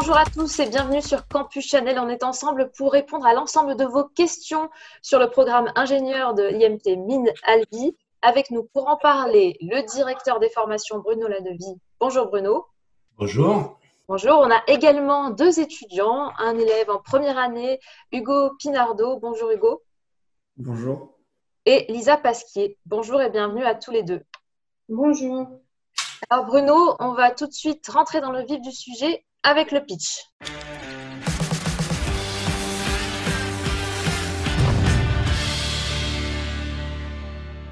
Bonjour à tous et bienvenue sur Campus Chanel. On est ensemble pour répondre à l'ensemble de vos questions sur le programme ingénieur de IMT Mine Albi. Avec nous pour en parler, le directeur des formations Bruno Laneuvie. Bonjour Bruno. Bonjour. Bonjour. On a également deux étudiants, un élève en première année, Hugo Pinardo. Bonjour Hugo. Bonjour. Et Lisa Pasquier. Bonjour et bienvenue à tous les deux. Bonjour. Alors Bruno, on va tout de suite rentrer dans le vif du sujet avec le pitch.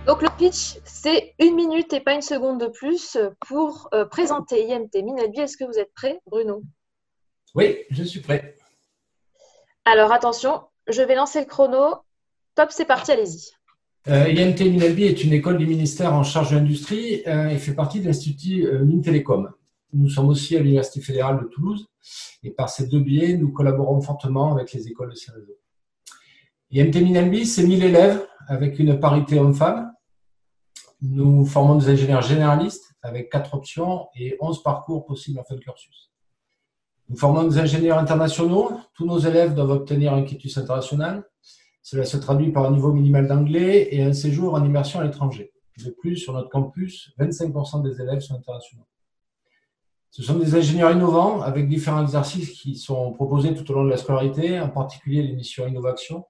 Donc le pitch, c'est une minute et pas une seconde de plus pour euh, présenter IMT Minabi. Est-ce que vous êtes prêt, Bruno? Oui, je suis prêt. Alors attention, je vais lancer le chrono. Top, c'est parti, allez-y. Euh, IMT Minalbi est une école du ministère en charge de l'industrie euh, et fait partie de l'Institut Mines Télécom. Nous sommes aussi à l'Université fédérale de Toulouse et par ces deux biais, nous collaborons fortement avec les écoles de ces réseaux. IMT Minalbi, c'est 1000 élèves avec une parité homme-femme. Nous formons des ingénieurs généralistes avec quatre options et 11 parcours possibles en fin de cursus. Nous formons des ingénieurs internationaux. Tous nos élèves doivent obtenir un quitus international. Cela se traduit par un niveau minimal d'anglais et un séjour en immersion à l'étranger. De plus, sur notre campus, 25% des élèves sont internationaux. Ce sont des ingénieurs innovants avec différents exercices qui sont proposés tout au long de la scolarité, en particulier les missions Innovation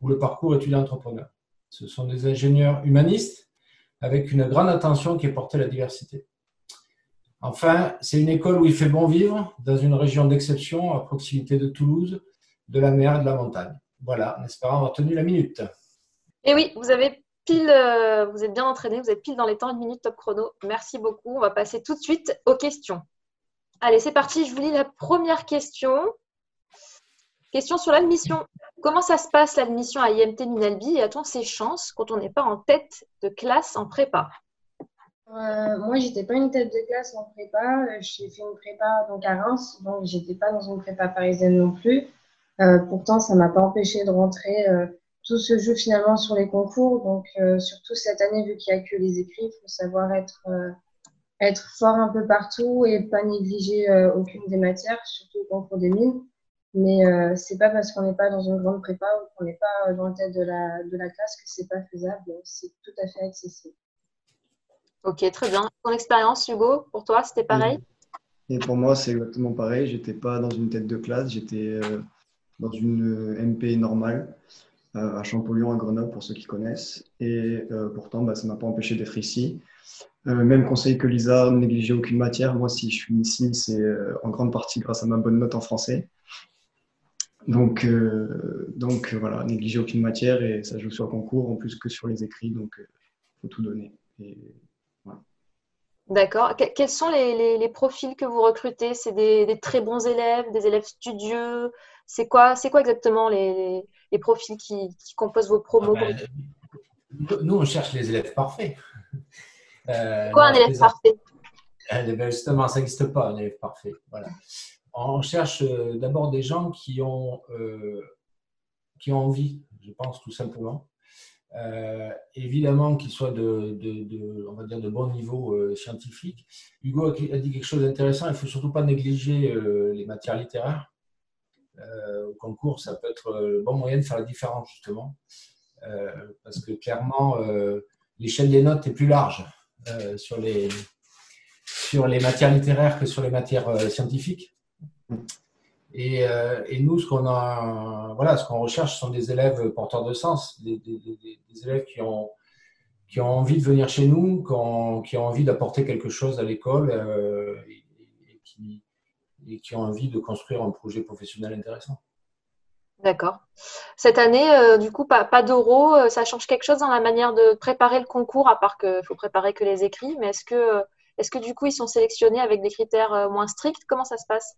ou le parcours étudiant-entrepreneur. Ce sont des ingénieurs humanistes avec une grande attention qui est portée à la diversité. Enfin, c'est une école où il fait bon vivre, dans une région d'exception, à proximité de Toulouse, de la mer et de la montagne. Voilà, en espérant avoir tenu la minute. Et oui, vous avez pile, euh, vous êtes bien entraîné, vous êtes pile dans les temps, une minute top chrono. Merci beaucoup. On va passer tout de suite aux questions. Allez, c'est parti. Je vous lis la première question. Question sur l'admission. Comment ça se passe l'admission à IMT Minalbi? Et a-t-on ses chances quand on n'est pas en tête de classe en prépa? Euh, Moi, j'étais pas une tête de classe en prépa. J'ai fait une prépa donc à Reims, donc j'étais pas dans une prépa parisienne non plus. Euh, pourtant, ça m'a pas empêché de rentrer. Euh, tout ce jeu finalement sur les concours. Donc, euh, surtout cette année, vu qu'il n'y a que les écrits, il faut savoir être, être fort un peu partout et pas négliger aucune des matières, surtout au concours des mines. Mais euh, c'est pas parce qu'on n'est pas dans une grande prépa ou qu'on n'est pas dans la tête de la, de la classe que c'est pas faisable. C'est tout à fait accessible. Ok, très bien. Ton expérience, Hugo, pour toi, c'était pareil? Et pour moi, c'est exactement pareil. J'étais pas dans une tête de classe, j'étais euh, dans une MP normale euh, à Champollion, à Grenoble, pour ceux qui connaissent. Et euh, pourtant, bah, ça m'a pas empêché d'être ici. Euh, même conseil que Lisa, ne négligez aucune matière. Moi, si je suis ici, c'est euh, en grande partie grâce à ma bonne note en français. Donc, euh, voilà, négliger aucune matière et ça joue sur le concours en plus que sur les écrits, donc il faut tout donner. Voilà. D'accord. Que- quels sont les, les- les profils que vous recrutez? C'est des, des très bons élèves, des élèves studieux? C'est quoi, c'est quoi exactement les, profils qui, qui composent vos promos? Ah ben, nous, on cherche les élèves parfaits. Euh, Quoi un élève parfait? Eh ben, justement, ça n'existe pas, un élève parfait. Voilà. On cherche euh, d'abord des gens qui ont, euh, qui ont envie, je pense, tout simplement. Euh, évidemment qu'ils soient de, on va dire de bon niveau euh, scientifique. Hugo a, dit quelque chose d'intéressant, il ne faut surtout pas négliger euh, les matières littéraires. Au concours, ça peut être le bon moyen de faire la différence, justement. Parce que clairement, l'échelle des notes est plus large sur les, sur les matières littéraires que sur les matières scientifiques. Et, euh, et nous, ce qu'on recherche, ce sont des élèves porteurs de sens, des, élèves qui ont, envie de venir chez nous, qui ont, envie d'apporter quelque chose à l'école euh, et, qui, ont envie de construire un projet professionnel intéressant. D'accord. Cette année, euh, du coup, pas, pas d'oraux, ça change quelque chose dans la manière de préparer le concours, à part qu'il faut préparer que les écrits, mais est-ce que, est-ce que du coup, ils sont sélectionnés avec des critères moins stricts? Comment ça se passe?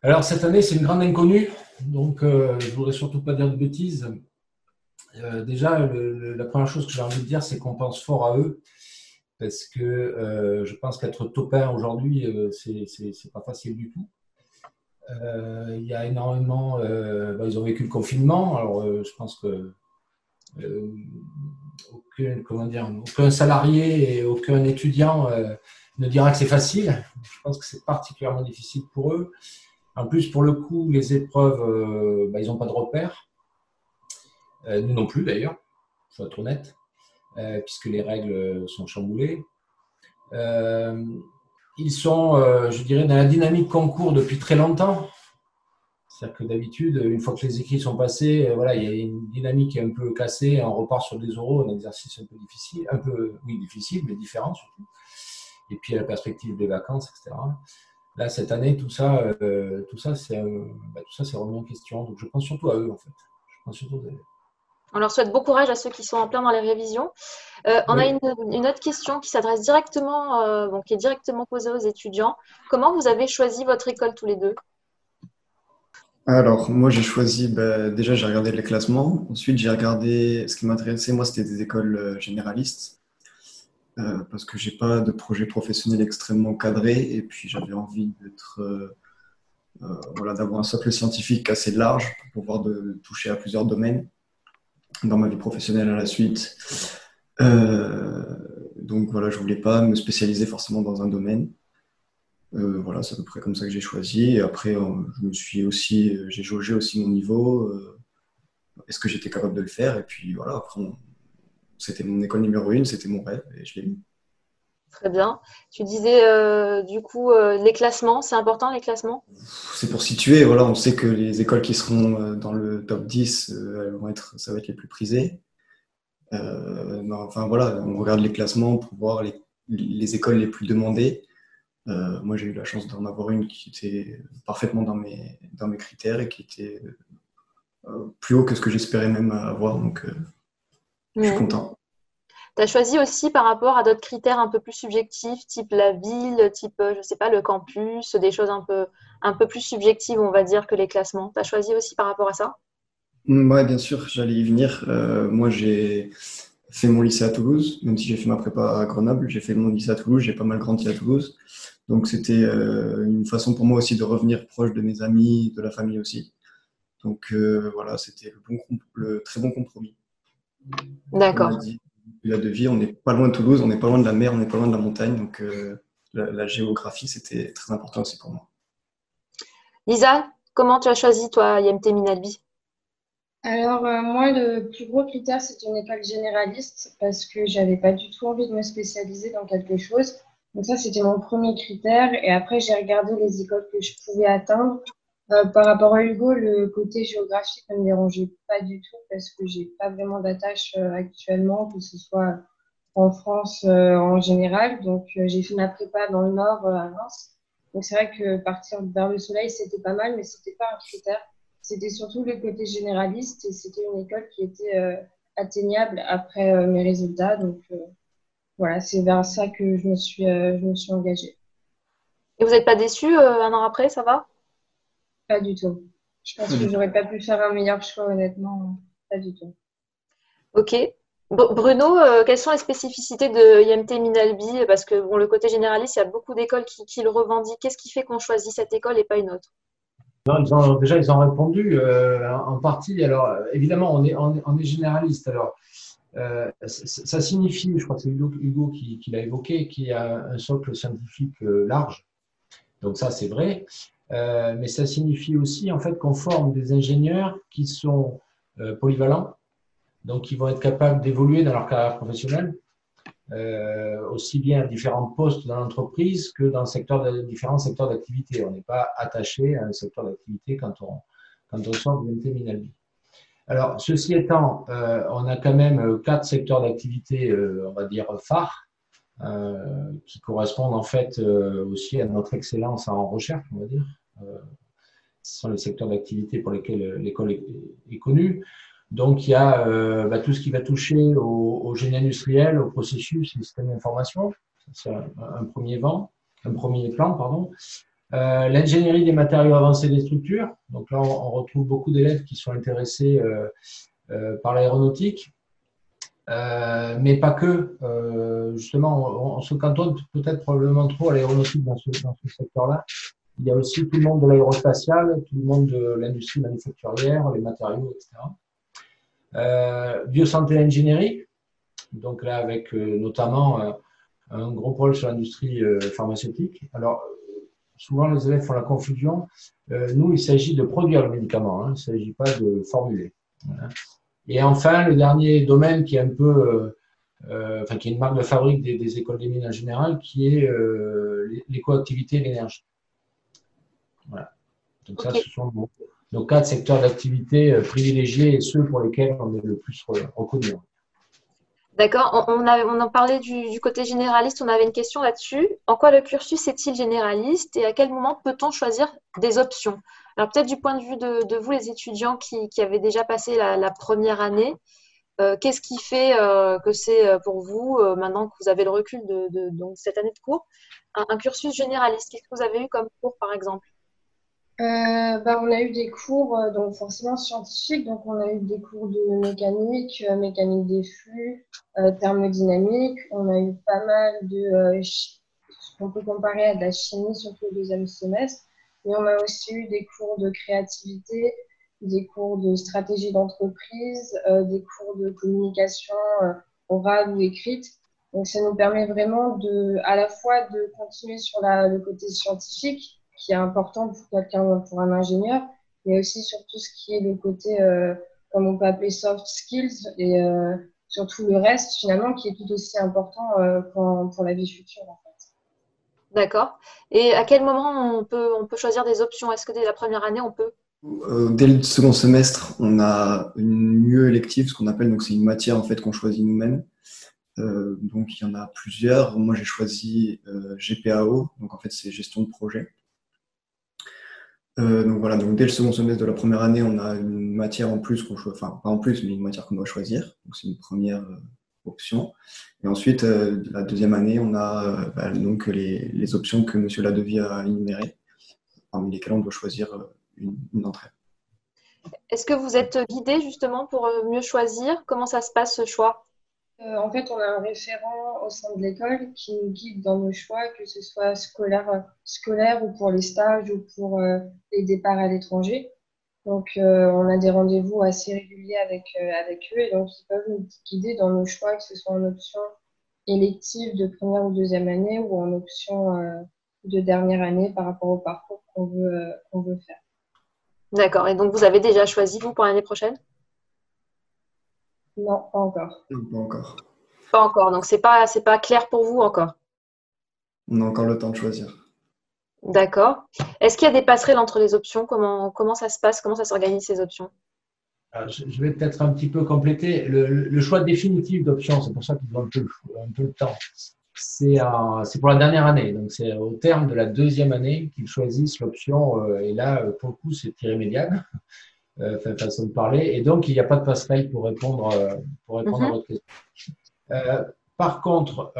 Alors cette année, c'est une grande inconnue, donc euh, je voudrais surtout pas dire de bêtises. Euh, déjà, la première chose que j'ai envie de dire, c'est qu'on pense fort à eux, parce que euh, je pense qu'être topin aujourd'hui, euh, c'est pas facile du tout. Il y a énormément, bah, ils ont vécu le confinement, alors je pense que aucun, comment dire, aucun salarié et aucun étudiant ne dira que c'est facile. Je pense que c'est particulièrement difficile pour eux. En plus, pour le coup, les épreuves, bah, ils n'ont pas de repères. nous non plus d'ailleurs, faut être honnête, puisque les règles sont chamboulées. ils sont, je dirais, dans la dynamique concours depuis très longtemps. C'est-à-dire que d'habitude, une fois que les écrits sont passés, euh, voilà, il y a une dynamique un peu cassée, on repart sur des oraux, un exercice un peu difficile, un peu, oui, difficile, mais différent surtout. Et puis la perspective des vacances, etc. Là, cette année, tout ça, euh, tout ça, c'est, euh, bah, tout ça, c'est remis en question. Donc, je pense surtout à eux, en fait. Je pense surtout à eux. On leur souhaite bon courage à ceux qui sont en plein dans les révisions. on a une, une, autre question qui s'adresse directement, bon, qui est directement posée aux étudiants. Comment vous avez choisi votre école tous les deux? Alors, moi, j'ai choisi, bah, déjà, j'ai regardé les classements. Ensuite, j'ai regardé, ce qui m'intéressait, moi, c'était des écoles euh, généralistes, euh, parce que j'ai pas de projet professionnel extrêmement cadré, et puis j'avais envie euh, voilà, d'avoir un socle scientifique assez large pour pouvoir toucher à plusieurs domaines dans ma vie professionnelle à la suite. donc voilà, je voulais pas me spécialiser forcément dans un domaine. Euh, voilà, c'est à peu près comme ça que j'ai choisi. Après, euh, je me suis aussi, euh, j'ai jaugé aussi mon niveau. Est-ce que j'étais capable de le faire? Et puis voilà, après, c'était mon école numéro une, c'était mon rêve et je l'ai eu. Très bien. Tu disais du coup les classements, c'est important les classements? C'est pour situer, voilà, on sait que les écoles qui seront dans le top 10, elles vont être, ça va être les plus prisées. enfin voilà, on regarde les classements pour voir les, les écoles les plus demandées. Euh, moi, j'ai eu la chance d'en avoir une qui était parfaitement dans mes, dans mes critères et qui était euh, plus haut que ce que j'espérais même avoir. Donc, euh, je suis content. Tu as choisi aussi par rapport à d'autres critères un peu plus subjectifs, type la ville, type, je sais pas, le campus, des choses un peu, un peu plus subjectives, on va dire, que les classements. Tu as choisi aussi par rapport à ça? Mm, Oui, bien sûr, j'allais y venir. moi, j'ai fait mon lycée à Toulouse, même si j'ai fait ma prépa à Grenoble, j'ai fait mon lycée à Toulouse, j'ai pas mal grandi à Toulouse. Donc c'était euh, une façon pour moi aussi de revenir proche de mes amis, de la famille aussi. Donc euh, voilà, c'était le, très bon compromis. D'accord. La de vie, on n'est pas loin de Toulouse, on n'est pas loin de la mer, on n'est pas loin de la montagne. Donc euh, la, géographie, c'était très important aussi pour moi. Lisa, comment tu as choisi toi IMT Minalbi? Alors, moi, le plus gros critère, c'est une école généraliste parce que j'avais pas du tout envie de me spécialiser dans quelque chose. Donc ça, c'était mon premier critère. Et après, j'ai regardé les écoles que je pouvais atteindre. Euh, par rapport à Hugo, le côté géographique ne me dérangeait pas du tout parce que j'ai pas vraiment d'attache euh, actuellement, que ce soit en France euh, en général. Donc j'ai fait ma prépa dans le nord à Reims. Donc c'est vrai que partir vers le soleil, c'était pas mal, mais c'était pas un critère. C'était surtout le côté généraliste et c'était une école qui était atteignable après mes résultats. Donc voilà, c'est vers ça que je me suis, euh, je me suis engagée. Et vous n'êtes pas déçu euh, un an après, ça va? Pas du tout. Je pense que j'aurais pas pu faire un meilleur choix, honnêtement. Pas du tout. Ok. Bruno, euh, quelles sont les spécificités de IMT Minalbi? Parce que bon, le côté généraliste, il y a beaucoup d'écoles qui, le revendiquent. Qu'est-ce qui fait qu'on choisit cette école et pas une autre? Déjà, ils ont répondu en partie. Alors, évidemment, on est, on est généraliste. Alors, euh, ça signifie, je crois que c'est Hugo, qui, l'a évoqué, qu'il y a un socle scientifique euh, large. Donc ça, c'est vrai. Euh, mais ça signifie aussi en fait qu'on forme des ingénieurs qui sont polyvalents, donc qui vont être capables d'évoluer dans leur carrière professionnelle, aussi bien à différents postes dans l'entreprise que dans différents secteurs d'activité. On n'est pas attaché à un secteur d'activité quand on, quand on sort de. Alors, ceci étant, euh, on a quand même euh, quatre secteurs d'activité, euh, on va dire, phares, qui correspondent en fait aussi à notre excellence en recherche, on va dire. Ce sont les secteurs d'activité pour lesquels l'école est, connue. Donc, il y a bah, tout ce qui va toucher au, génie industriel, au processus, au système d'information. C'est un, premier vent, un premier plan, pardon. Euh, l'ingénierie des matériaux avancés des structures. Donc là, on, retrouve beaucoup d'élèves qui sont intéressés euh, euh, par l'aéronautique, mais pas que. justement, on, se cantonne peut-être probablement trop à l'aéronautique dans ce, secteur-là. Il y a aussi tout le monde de l'aérospatial, tout le monde de l'industrie manufacturière, les matériaux, etc. biosanté ingénierie, donc là avec notamment un gros pôle sur l'industrie pharmaceutique. Alors, souvent les élèves font la confusion. nous, il s'agit de produire le médicament, hein, il ne s'agit pas de formuler. Et enfin, le dernier domaine qui est un peu, enfin, qui est une marque de fabrique des, écoles des mines en général, qui est l'écoactivité et l'énergie. Voilà. Donc ça, ce sont nos, quatre secteurs d'activité euh, privilégiés et ceux pour lesquels on est le plus reconnu. D'accord. On, on, en parlait du, côté généraliste. On avait une question là-dessus. En quoi le cursus est-il généraliste et à quel moment peut-on choisir des options? Alors peut-être du point de vue de, vous, les étudiants qui, qui, avaient déjà passé la, première année, euh, qu'est-ce qui fait euh, que c'est pour vous, maintenant que vous avez le recul de, donc, cette année de cours, un cursus généraliste? Qu'est-ce que vous avez eu comme cours, par exemple? Euh, bah, on a eu des cours, euh, donc forcément scientifiques, donc on a eu des cours de mécanique, euh, mécanique des flux, thermodynamique, on a eu pas mal de ce qu'on peut comparer à de la chimie, surtout le deuxième semestre, mais on a aussi eu des cours de créativité, des cours de stratégie d'entreprise, des cours de communication orale ou écrite. Donc ça nous permet vraiment de, à la fois de continuer sur la, le côté scientifique, qui est important pour quelqu'un, pour un ingénieur, mais aussi sur tout ce qui est le côté, euh, comme on peut appeler soft skills, et euh, sur tout le reste, finalement, qui est tout aussi important euh, pour, pour, la vie future, en fait. D'accord. Et à quel moment on peut, on peut choisir des options? Est-ce que dès la première année, on peut? Dès le second semestre, on a une mieux élective, ce qu'on appelle, donc c'est une matière en fait qu'on choisit nous-mêmes. donc il y en a plusieurs. Moi j'ai choisi GPAO, donc en fait c'est gestion de projet. Euh, donc voilà, donc dès le second semestre de la première année, on a une matière en plus qu'on enfin pas en plus, mais une matière qu'on doit choisir. Donc c'est une première euh, option. Et ensuite, euh, la deuxième année, on a bah, donc les, options que M. Ladevier a énumérées, parmi lesquelles on doit choisir une, une d'entre elles. Est-ce que vous êtes guidé justement pour mieux choisir? Comment ça se passe ce choix? Euh, en fait, on a un référent au sein de l'école qui nous guide dans nos choix, que ce soit scolaire, ou pour les stages ou pour euh, les départs à l'étranger. Donc, euh, on a des rendez-vous assez réguliers avec, avec eux et donc ils peuvent nous guider dans nos choix, que ce soit en option élective de première ou deuxième année ou en option de dernière année par rapport au parcours qu'on veut, qu'on veut faire. D'accord. Et donc, vous avez déjà choisi, vous, pour l'année prochaine? Non, pas encore. pas encore. Pas encore. Donc, ce n'est pas, pas clair pour vous encore On a encore le temps de choisir. D'accord. Est-ce qu'il y a des passerelles entre les options? Comment, comment ça se passe? Comment ça s'organise ces options? Je vais peut-être un petit peu compléter. Le, choix définitif d'options, c'est pour ça qu'il faut un peu, un peu le temps. C'est pour la dernière année. Donc, c'est au terme de la deuxième année qu'ils choisissent l'option. Euh, et là, pour le coup, c'est irrémédiable euh, façon de parler. Et donc, il n'y a pas de passerelle pour répondre, euh, pour répondre à mhm. votre question. Euh, par contre,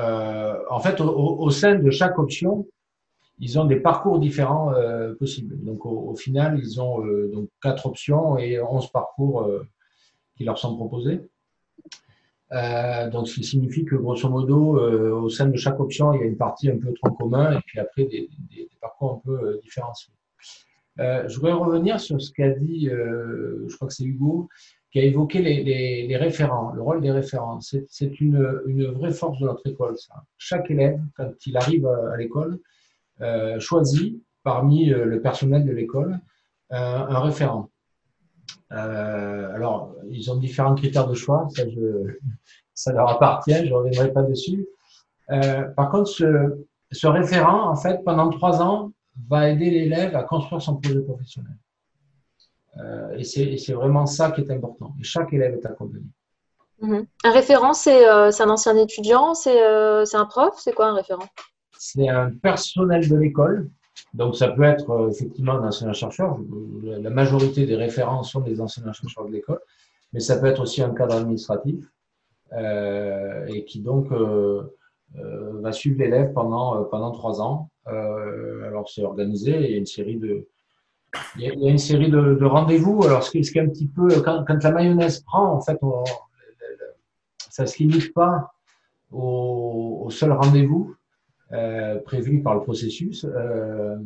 en fait, au, au, sein de chaque option, ils ont des parcours différents euh, possibles. Donc, au, au, final, ils ont euh, donc quatre options et onze parcours qui leur sont proposés. donc, ce qui signifie que, grosso modo, au sein de chaque option, il y a une partie un peu tronc commun et puis après des, des, des parcours un peu différenciés. Euh, je voudrais revenir sur ce qu'a dit, euh, je crois que c'est Hugo, qui a évoqué les, référents, le rôle des référents. C'est une, vraie force de notre école. Ça. Chaque élève, quand il arrive à, l'école, euh, choisit parmi le personnel de l'école un référent. alors, ils ont différents critères de choix, ça, leur appartient, je ne reviendrai pas dessus. par contre, ce référent, en fait, pendant trois ans, va aider l'élève à construire son projet professionnel. Euh, et c'est vraiment ça qui est important. Et chaque élève est accompagné. Mhm. Un référent, euh, c'est un ancien étudiant, euh, c'est un prof, c'est quoi un référent? C'est un personnel de l'école. Donc ça peut être effectivement un enseignant-chercheur. La majorité des référents sont des enseignants-chercheurs de l'école, mais ça peut être aussi un cadre administratif et qui donc va suivre l'élève pendant, pendant trois ans euh, alors c'est organisé, il y a une série de, il y a, une série de, rendez-vous. Alors ce qui, est un petit peu, quand, la mayonnaise prend, en fait, ça ne se limite pas au, seul rendez-vous euh, prévu par le processus. Euh,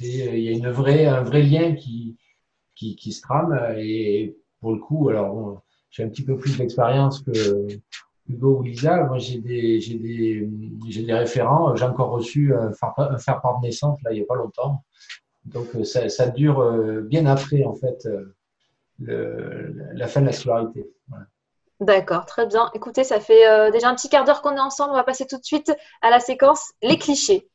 il y a une vraie, un vrai lien qui, qui, se trame et pour le coup, alors j'ai un petit peu plus d'expérience que, Hugo ou Lisa, moi j'ai des, j'ai des, j'ai référents. Encore reçu un faire, part de naissance là il n'y a pas longtemps. Donc ça, dure bien après en fait la fin de la scolarité. D'accord, très bien. Écoutez, ça fait déjà un petit quart d'heure qu'on est ensemble. On va passer tout de suite à la séquence les clichés.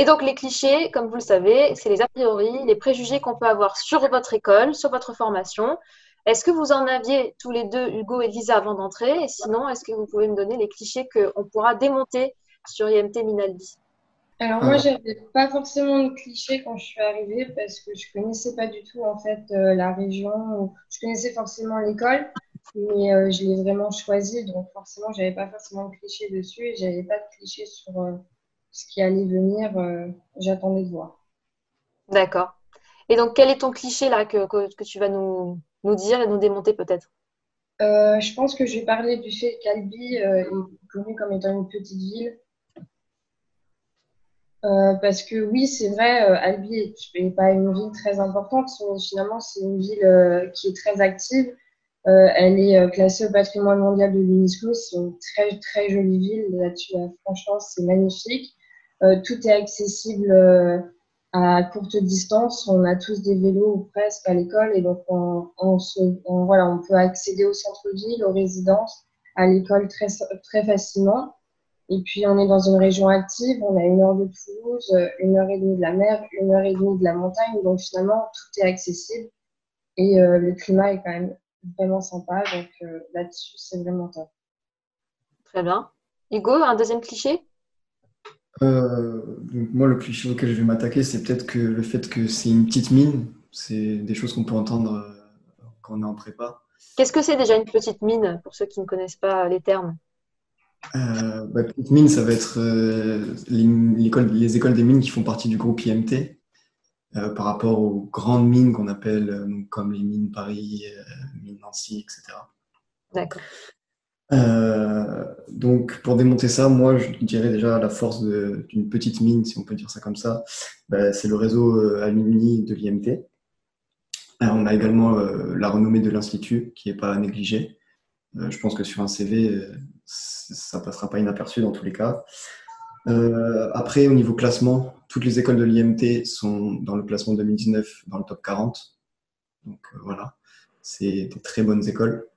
Et donc les clichés, comme vous le savez, c'est les a priori, les préjugés qu'on peut avoir sur votre école, sur votre formation. Est-ce que vous en aviez tous les deux, Hugo et Lisa, avant d'entrer? Et sinon, est-ce que vous pouvez me donner les clichés qu'on pourra démonter sur IMT Minalbi alors moi, j'avais pas forcément de clichés quand je suis arrivée parce que je connaissais pas du tout en fait euh, la région. Je connaissais forcément l'école, mais euh, je l'ai vraiment choisie, donc forcément, j'avais pas forcément de clichés dessus et j'avais pas de clichés sur euh, ce qui allait venir, euh, j'attendais de voir. D'accord. Et donc, quel est ton cliché là que, que, tu vas nous, nous, dire et nous démonter peut-être? Euh, Je pense que je vais parler du fait qu'Albi euh, est connu comme étant une petite ville. parce que oui, c'est vrai, Albi n'est pas une ville très importante, mais finalement, c'est une ville qui est très active. elle est classée au patrimoine mondial de l'UNESCO. C'est une très, très jolie ville. Là-dessus, franchement, c'est magnifique. Euh, tout est accessible euh, à courte distance. On a tous des vélos ou presque à l'école et donc on, se, voilà, on peut accéder au centre-ville, aux résidences, à l'école très, très facilement. Et puis on est dans une région active, on a une heure de Toulouse, une heure et demie de la mer, une heure et demie de la montagne, donc finalement tout est accessible et euh, le climat est quand même vraiment sympa, donc là-dessus c'est vraiment top. Très bien. Hugo, un deuxième cliché? Euh, moi, le cliché auquel je vais m'attaquer, c'est peut-être que le fait que c'est une petite mine, c'est des choses qu'on peut entendre euh, quand on est en prépa. Qu'est-ce que c'est déjà une petite mine, pour ceux qui ne connaissent pas les termes? Euh, bah, Petite mine, ça va être euh, les, écoles des mines qui font partie du groupe IMT, par rapport aux grandes mines qu'on appelle comme les mines Paris, mines Nancy, etc. D'accord. Euh, donc, pour démonter ça, moi, je dirais déjà la force d'une petite mine, si on peut dire ça comme ça, bah, c'est le réseau euh, alumni de l'IMT. Euh, on a également la renommée de l'Institut, qui n'est pas à négliger. je pense que sur un CV, ça passera pas inaperçu dans tous les cas. après, au niveau classement, toutes les écoles de l'IMT sont dans le classement 2019 dans le top 40. Donc voilà, c'est des très bonnes écoles.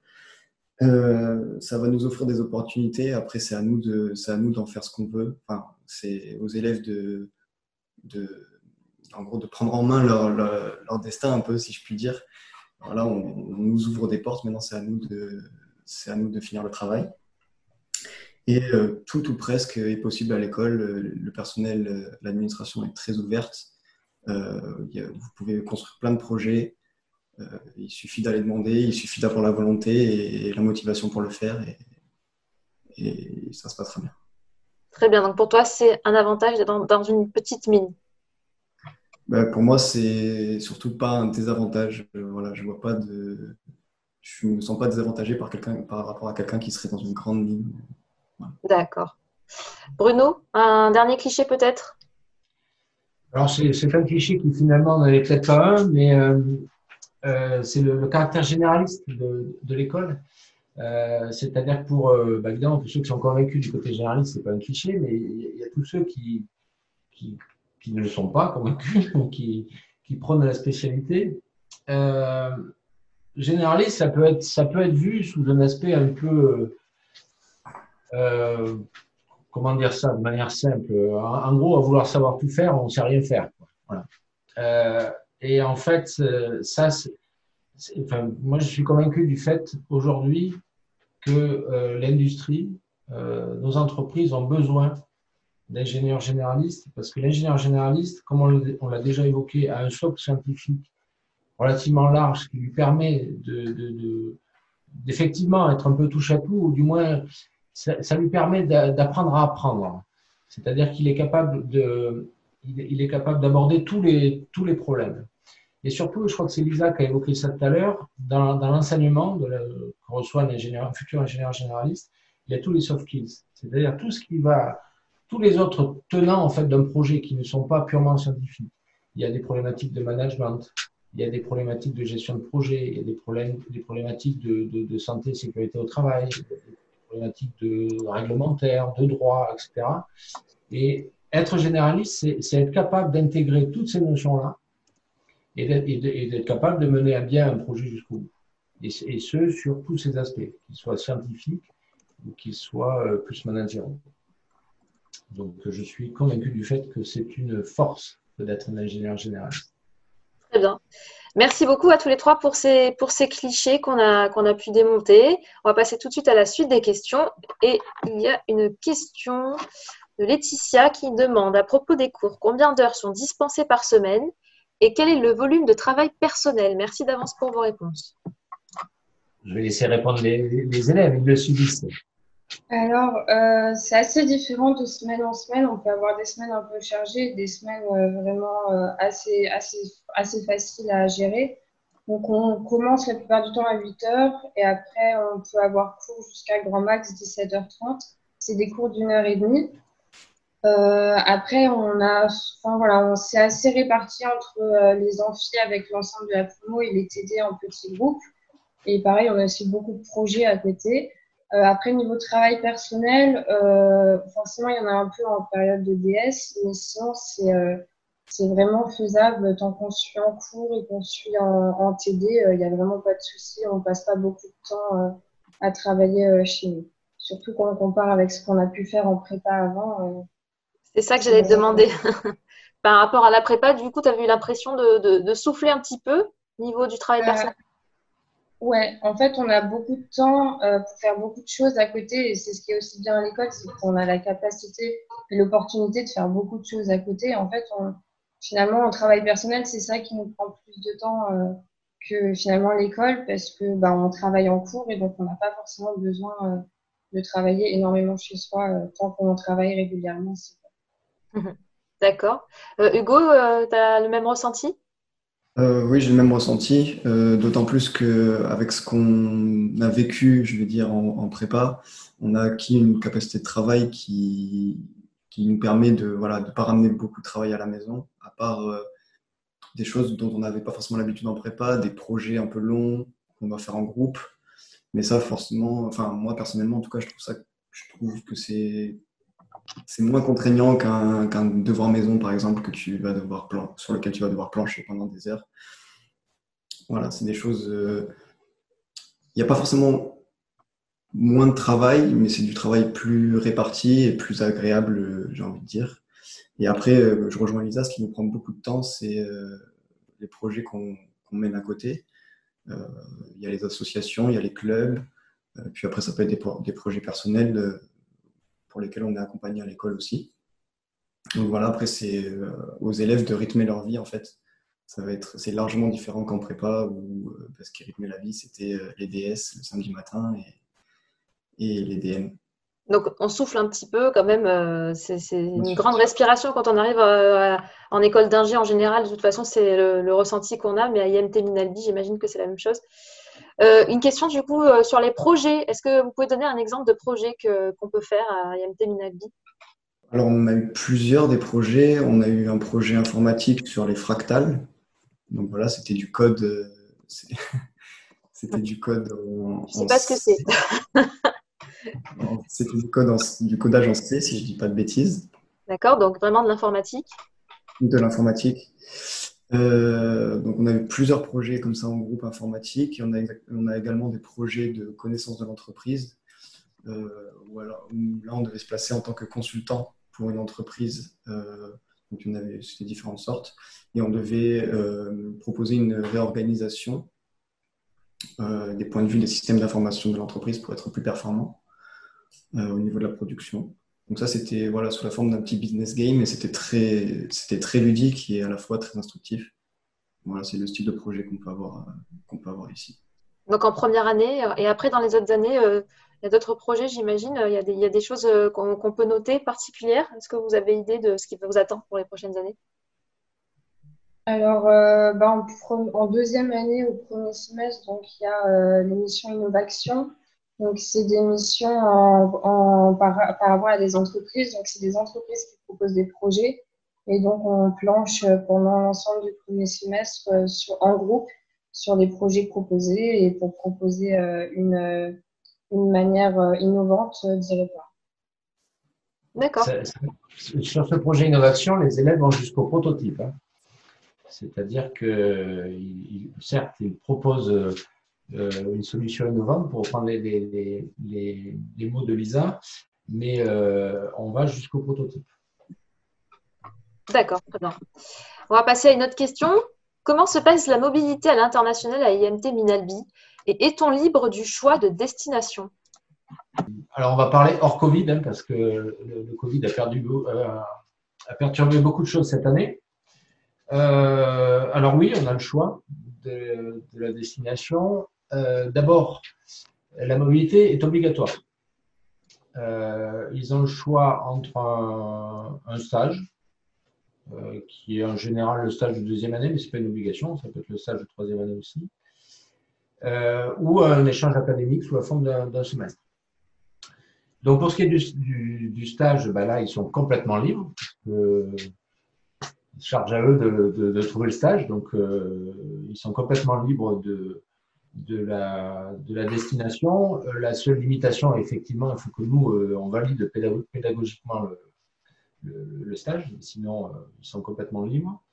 Euh, ça va nous offrir des opportunités. Après, c'est à nous de, c'est à nous d'en faire ce qu'on veut. Enfin, c'est aux élèves de, de, en gros, de prendre en main leur, leur, destin un peu, si je puis dire. Voilà, on, nous ouvre des portes. Maintenant, c'est à nous de, c'est à nous de finir le travail. Et euh, tout ou presque est possible à l'école. Le personnel, l'administration est très ouverte. Euh, vous pouvez construire plein de projets. Euh, il suffit d'aller demander, il suffit d'avoir la volonté et la motivation pour le faire et, ça se passera bien. Très bien. Donc pour toi, c'est un avantage d'être dans, une petite mine ben, Pour moi, c'est surtout pas un désavantage. Euh, voilà, je vois pas de, je me sens pas désavantagé par quelqu'un par rapport à quelqu'un qui serait dans une grande mine. D'accord. Bruno, un dernier cliché peut-être? Alors c'est un cliché qui finalement n'avait peut-être pas un, mais euh, c'est le, caractère généraliste de, l'école. Euh, C'est-à-dire pour, euh, bah, évidemment, pour ceux qui sont convaincus du côté généraliste, c'est pas un cliché, mais il y a tous ceux qui, ne le sont pas convaincus, qui, qui prônent la spécialité. Euh, généraliste, ça peut, être, vu sous un aspect un peu, euh, comment dire ça de manière simple. En, gros, à vouloir savoir tout faire, on sait rien faire. Et en fait, euh, ça, moi, je suis convaincu du fait aujourd'hui que euh, l'industrie, euh, nos entreprises ont besoin d'ingénieurs généralistes parce que l'ingénieur généraliste, comme on l'a déjà évoqué, a un socle scientifique relativement large qui lui permet de, d'effectivement être un peu touche à tout, ou du moins ça, ça lui permet d'apprendre à apprendre. C'est-à-dire qu'il est capable de, est capable d'aborder tous les, tous les problèmes. Et surtout, je crois que c'est Lisa qui a évoqué ça tout à l'heure, dans, l'enseignement qu'on reçoit un, futur ingénieur généraliste, il y a tous les soft skills, c'est-à-dire tout ce qui va tous les autres tenants en fait d'un projet qui ne sont pas purement scientifiques. Il y a des problématiques de management, il y a des problématiques de gestion de projet, il y a des, problèmes, des problématiques de, de, de santé sécurité au travail, des problématiques de réglementaire, de droit, etc. Et être généraliste, c'est être capable d'intégrer toutes ces notions-là et d'être capable de mener à bien un projet jusqu'au bout. Et, ce, sur tous ces aspects, qu'ils soient scientifiques ou qu'ils soient euh, plus managériaux. Donc, je suis convaincu du fait que c'est une force d'être un ingénieur généraliste. Très bien. Merci beaucoup à tous les trois pour ces, pour ces clichés qu'on a, qu'on a pu démonter. On va passer tout de suite à la suite des questions. Et il y a une question de Laetitia qui demande à propos des cours, combien d'heures sont dispensées par semaine? Et quel est le volume de travail personnel? Merci d'avance pour vos réponses. Je vais laisser répondre les, les élèves, ils le subissent. Alors, euh, c'est assez différent de semaine en semaine. On peut avoir des semaines un peu chargées, des semaines euh, vraiment euh, assez, assez, assez faciles à gérer. Donc, on commence la plupart du temps à 8 heures et après, on peut avoir cours jusqu'à grand max 17h30. C'est des cours d'une heure et demie. Après, on a, enfin voilà, on s'est assez réparti entre les amphis avec l'ensemble de la promo et les TD en petits groupes. Et pareil, on a aussi beaucoup de projets à côté. Euh, après, niveau travail personnel, euh, forcément, il y en a un peu en période de DS, mais sinon, c'est euh, c'est vraiment faisable tant qu'on suit en cours et qu'on suit en, TD. Il n'y a vraiment pas de souci. On ne passe pas beaucoup de temps à travailler chez nous. Surtout quand on compare avec ce qu'on a pu faire en prépa avant. C'est ça que j'allais te demander. Par rapport à la prépa, du coup, tu as eu l'impression de, de, de, souffler un petit peu au niveau du travail personnel? Ouais, en fait, on a beaucoup de temps euh, pour faire beaucoup de choses à côté. Et c'est ce qui est aussi bien à l'école, c'est qu'on a la capacité et l'opportunité de faire beaucoup de choses à côté. En fait, on, finalement, en travail personnel, c'est ça qui nous prend plus de temps euh, que finalement l'école parce que bah, on travaille en cours et donc on n'a pas forcément besoin euh, de travailler énormément chez soi tant qu'on travaille régulièrement. D'accord. Hugo, tu as le même ressenti? Euh, oui, j'ai le même ressenti, euh, d'autant plus qu'avec ce qu'on a vécu, je veux dire, en, prépa, on a acquis une capacité de travail qui, qui nous permet de ne voilà, de pas ramener beaucoup de travail à la maison, à part euh, des choses dont on n'avait pas forcément l'habitude en prépa, des projets un peu longs qu'on va faire en groupe. Mais ça, forcément, enfin, moi personnellement, en tout cas, je trouve, ça, je trouve que c'est c'est moins contraignant qu'un devoir maison, par exemple, que tu vas devoir sur lequel tu vas devoir plancher pendant des heures. Voilà, c'est des choses. Euh, il n'y a pas forcément moins de travail, mais c'est du travail plus réparti et plus agréable, euh, j'ai envie de dire. Et après, euh, je rejoins Lisa, ce qui nous prend beaucoup de temps, c'est les projets qu'on mène à côté. Il y a les associations, il y a les clubs, puis après, ça peut être des projets personnels pour lesquels on est accompagné à l'école aussi. Donc voilà, après, c'est euh, aux élèves de rythmer leur vie, en fait. Ça va être, c'est largement différent qu'en prépa, où euh, parce qu'ils rythmaient la vie, c'était euh, les DS le samedi matin et, et les DM. Donc, on souffle un petit peu quand même. c'est une grande respiration quand on arrive en école d'ingé en général. De toute façon, c'est le, ressenti qu'on a. Mais à IMT Minalbi, j'imagine que c'est la même chose. Euh, une question du coup euh, sur les projets. Est-ce que vous pouvez donner un exemple de projet qu'on peut faire à IMT Minagbi Alors on a eu plusieurs des projets. On a eu un projet informatique sur les fractales. Donc voilà, c'était du code. Euh, c'était du code. En, Je sais pas ce que c'est. c'était du, code du codage en C, si je dis pas de bêtises. D'accord, donc vraiment de l'informatique. De l'informatique. Euh, donc on a eu plusieurs projets comme ça en groupe informatique on a, également des projets de connaissance de l'entreprise. Euh, là on devait se placer en tant que consultant pour une entreprise. Euh, donc on avait c'était différentes sortes et on devait proposer une réorganisation des points de vue des systèmes d'information de l'entreprise pour être plus performant au niveau de la production. Donc ça, c'était voilà, sous la forme d'un petit business game et c'était très, c'était très ludique et à la fois très instructif. Voilà, c'est le style de projet qu'on peut avoir, qu'on peut avoir ici. Donc en première année euh, et après dans les autres années, euh, il y a d'autres projets, j'imagine. Il, il, y a des choses euh, qu'on peut noter particulières? Est-ce que vous avez idée de ce qui vous attendre pour les prochaines années? Alors, bah, en, en, deuxième année, au premier semestre, donc il y a l'émission Innovation Donc, c'est des missions en, par, rapport à des entreprises. Donc, c'est des entreprises qui proposent des projets. Et donc, on planche pendant l'ensemble du premier semestre sur, en groupe sur les projets proposés et pour proposer une, une manière innovante d'y répondre. D'accord. Sur ce projet innovation, les élèves vont jusqu'au prototype. Hein. C'est-à-dire que, certes, ils proposent euh, une solution innovante pour reprendre les, les, mots de Lisa, mais euh, on va jusqu'au prototype. D'accord, très bien. On va passer à une autre question. Comment se passe la mobilité à l'international à IMT Minalbi Et est-on libre du choix de destination? Alors, on va parler hors Covid, hein, parce que le, Covid a, perdu, euh, a perturbé beaucoup de choses cette année. Euh, alors oui, on a le choix de, la destination. Euh, d'abord, la mobilité est obligatoire. ils ont le choix entre un, stage, qui est en général le stage de deuxième année, mais ce n'est pas une obligation, ça peut être le stage de troisième année aussi, ou un échange académique sous la forme d'un semestre. Donc, pour ce qui est du, stage, ben là, ils sont complètement libres. Euh, charge à eux de, trouver le stage. Donc, euh, ils sont complètement libres de, de, la, de la destination. Euh, la seule limitation, effectivement, il faut que nous, euh, on valide pédagogiquement le, le, stage. Sinon, ils sont complètement libres.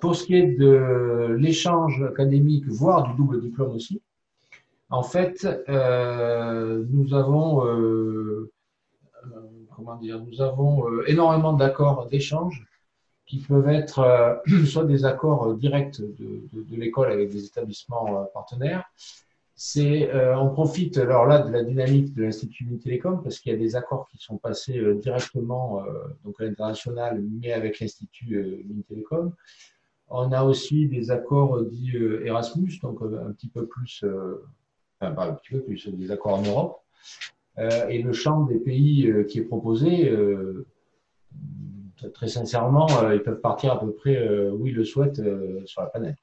pour ce qui est de l'échange académique, voire du double diplôme aussi, en fait, euh, nous avons, euh, euh, comment dire, nous avons énormément d'accords d'échange qui peuvent être soit des accords directs de, l'école avec des établissements partenaires. C'est, on profite alors là de la dynamique de l'Institut Télécom parce qu'il y a des accords qui sont passés directement donc à l'international, mais avec l'Institut Télécom. On a aussi des accords dits Erasmus, donc un petit peu plus enfin un petit peu plus, des accords en Europe. Euh, et le champ des pays euh, qui est proposé, euh, très sincèrement, ils peuvent partir à peu près où ils le souhaitent sur la planète.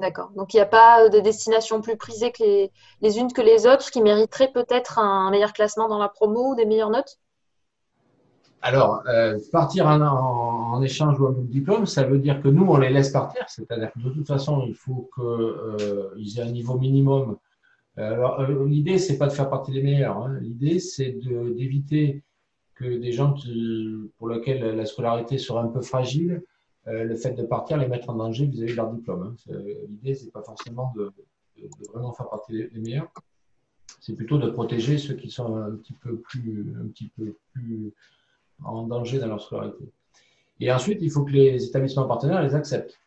D'accord. Donc il n'y a pas de destination plus prisée que les, les unes que les autres qui mériteraient peut-être un meilleur classement dans la promo ou des meilleures notes? Alors, partir en, en, échange ou en diplôme, ça veut dire que nous, on les laisse partir. C'est-à-dire que de toute façon, il faut qu'ils aient un niveau minimum euh, alors, euh, l'idée, c'est pas de faire partie des meilleurs. Hein. L'idée, c'est d'éviter que des gens pour lesquels la scolarité sera un peu fragile, euh, le fait de partir les mettre en danger vis-à-vis de leur diplôme. Hein. L'idée, c'est pas forcément de, vraiment faire partie des, meilleurs. C'est plutôt de protéger ceux qui sont un petit peu plus, en danger dans leur scolarité. Et ensuite, il faut que les établissements partenaires les acceptent.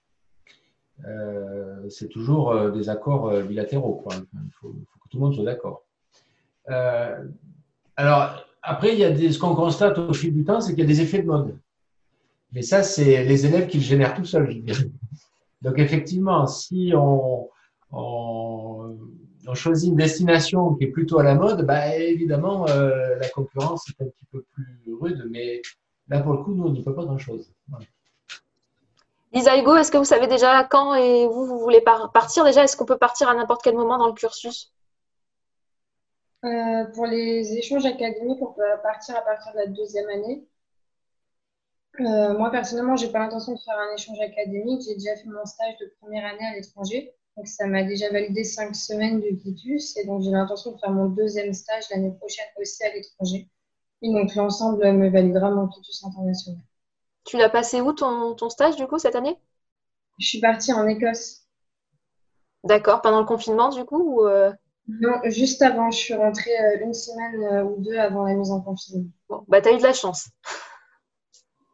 Euh, c'est toujours euh, des accords bilatéraux. Il, faut, que tout le monde soit d'accord. alors, après, il y a ce qu'on constate au fil du temps, c'est qu'il y a des effets de mode. Mais ça, c'est les élèves qui le génèrent tout seuls. Donc, effectivement, si on, choisit une destination qui est plutôt à la mode, bah, évidemment, la concurrence est un petit peu plus rude. Mais là, pour le coup, nous, on n'y peut pas grand-chose. Lisa Hugo, est-ce que vous savez déjà quand et où vous voulez partir déjà? Est-ce qu'on peut partir à n'importe quel moment dans le cursus? Euh, Pour les échanges académiques, on peut partir à partir de la deuxième année. Euh, moi, personnellement, je n'ai pas l'intention de faire un échange académique. J'ai déjà fait mon stage de première année à l'étranger. Donc, ça m'a déjà validé cinq semaines de quitus. Et donc, j'ai l'intention de faire mon deuxième stage l'année prochaine aussi à l'étranger. Et donc, l'ensemble me validera mon quitus international. Tu l'as passé où ton, stage du coup cette année? Je suis partie en Écosse. D'accord, pendant le confinement du coup euh? Non, juste avant. Je suis rentrée euh, une semaine euh, ou deux avant la mise en confinement. Bon, bah t'as eu de la chance.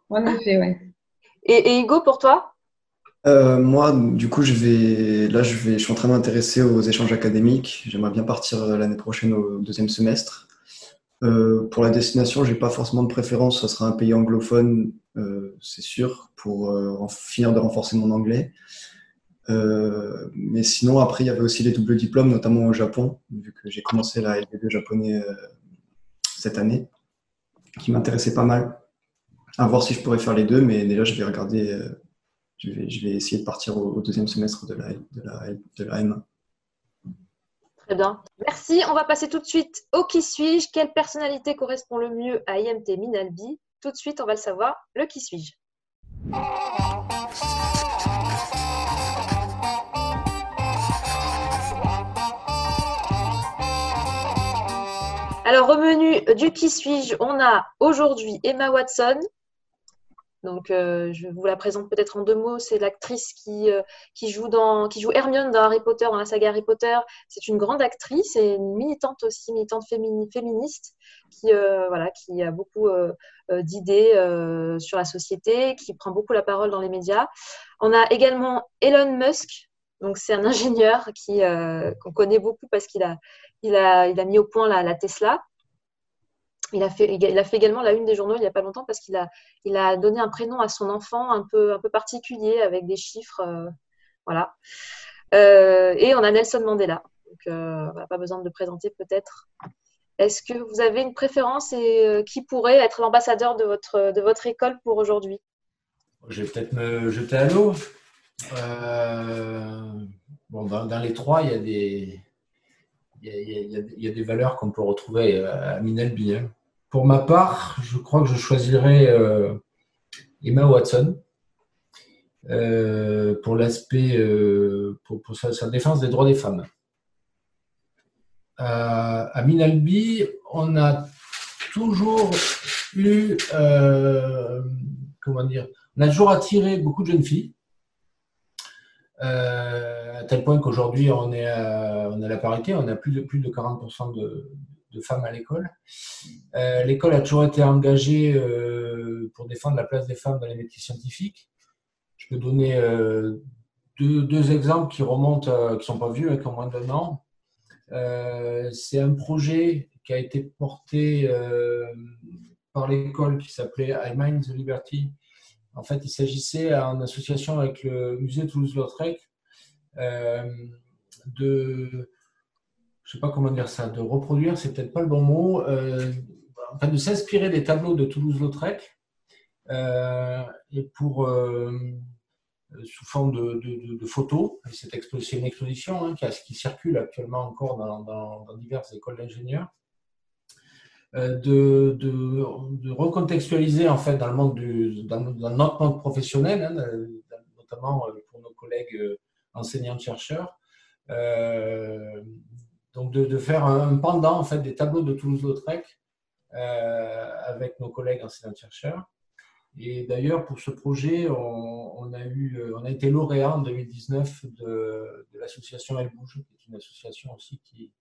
En effet, ouais. Et, Hugo, pour toi? Moi, du coup, je vais là, je vais, je suis en train de m'intéresser aux échanges académiques. J'aimerais bien partir l'année prochaine au deuxième semestre. pour la destination, j'ai pas forcément de préférence. Ce sera un pays anglophone euh, c'est sûr, pour euh, finir de renforcer mon anglais. Euh, mais sinon, après, il y avait aussi les doubles diplômes, notamment au Japon, vu que j'ai commencé la LV2 japonais cette année, qui m'intéressait pas mal. À voir si je pourrais faire les deux, mais déjà, je vais regarder, je, vais, je vais essayer de partir au, deuxième semestre de la, de la, de la M1. Très bien. Merci. On va passer tout de suite au qui suis-je. Quelle personnalité correspond le mieux à IMT Minalbi? Tout de suite, on va le savoir. Le qui suis-je? Alors, au menu du qui suis-je, on a aujourd'hui Emma Watson. Donc, euh, je vous la présente peut-être en deux mots. C'est l'actrice qui, euh, qui joue Hermione dans Harry Potter, dans la saga Harry Potter. C'est une grande actrice et une militante aussi, militante féministe, qui, euh, voilà, qui a beaucoup d'idées sur la société, qui prend beaucoup la parole dans les médias. On a également Elon Musk. Donc, c'est un ingénieur qui, qu'on connaît beaucoup parce qu'il a, il a, mis au point la, Tesla. Il a, fait, également la une des journaux il n'y a pas longtemps parce qu'il a, donné un prénom à son enfant un peu, particulier avec des chiffres. Euh, voilà. Euh, et on a Nelson Mandela. Donc, euh, pas besoin de le présenter peut-être. Est-ce que vous avez une préférence et qui pourrait être l'ambassadeur de votre, de votre école pour aujourd'hui? Je vais peut-être me jeter à l'eau. bon, dans, les trois, il y a des, il y, a, des valeurs qu'on peut retrouver à Minalbi. Hein. Pour ma part, je crois que je choisirais euh, Emma Watson euh, pour l'aspect, euh, pour, sa, défense des droits des femmes. à Minalbi, on a toujours eu, comment dire, on a toujours attiré beaucoup de jeunes filles. Euh, à tel point qu'aujourd'hui, on, est à, a la parité, on a plus de, plus de 40% de, femmes à l'école. Euh, l'école a toujours été engagée euh, pour défendre la place des femmes dans les métiers scientifiques. Je peux donner deux, exemples qui remontent, qui ne sont pas vieux, hein, qui ont moins d'un an. C'est un projet qui a été porté par l'école qui s'appelait I Mind the Liberty, en fait, il s'agissait en association avec le musée Toulouse-Lautrec euh, de, je sais pas comment dire ça, de reproduire, c'est peut-être pas le bon mot, euh, enfin de s'inspirer des tableaux de Toulouse-Lautrec euh, et pour sous forme de, photos. C'est une exposition hein, qui, circule actuellement encore dans, dans diverses écoles d'ingénieurs. Euh, de, de, recontextualiser en fait dans le monde du, dans, notre monde professionnel, hein, notamment euh, pour nos collègues euh, enseignants-chercheurs. donc de, faire un pendant en fait des tableaux de Toulouse-Lautrec avec nos collègues enseignants-chercheurs. Et d'ailleurs, pour ce projet, on, a, eu, on a été lauréat en 2019 de, de l'association Elle Bouge, qui est une association aussi qui,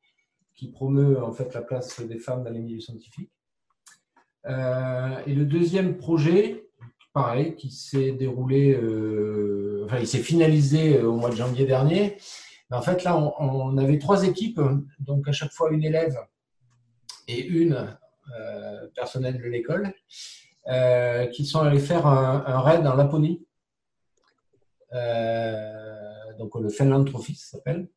qui promeut en fait la place des femmes dans les milieux scientifiques. Euh, et le deuxième projet, pareil, qui s'est déroulé, euh, enfin, il s'est finalisé euh, au mois de janvier dernier. En fait, là, on, avait trois équipes, donc à chaque fois une élève et une personnelle de l'école, qui sont allés faire un, raid en Laponie. donc le Finland Trophy, s'appelle.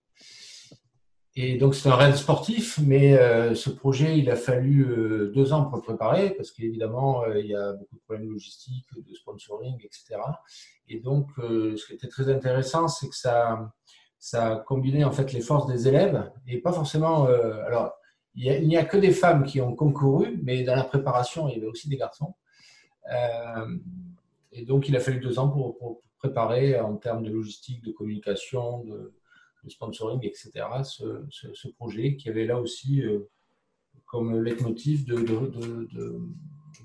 Et donc, c'est un raid sportif, mais euh, ce projet, il a fallu euh, deux ans pour le préparer, parce qu'évidemment, euh, il y a beaucoup de problèmes logistiques, de sponsoring, etc. Et donc, ce qui était très intéressant, c'est que ça, ça a combiné en fait les forces des élèves, et pas forcément. alors, il n'y a, que des femmes qui ont concouru, mais dans la préparation, il y avait aussi des garçons. et donc, il a fallu deux ans pour, pour préparer en termes de logistique, de communication, de le sponsoring, etc., ce, ce, projet qui avait là aussi euh, comme leitmotiv de, de, de,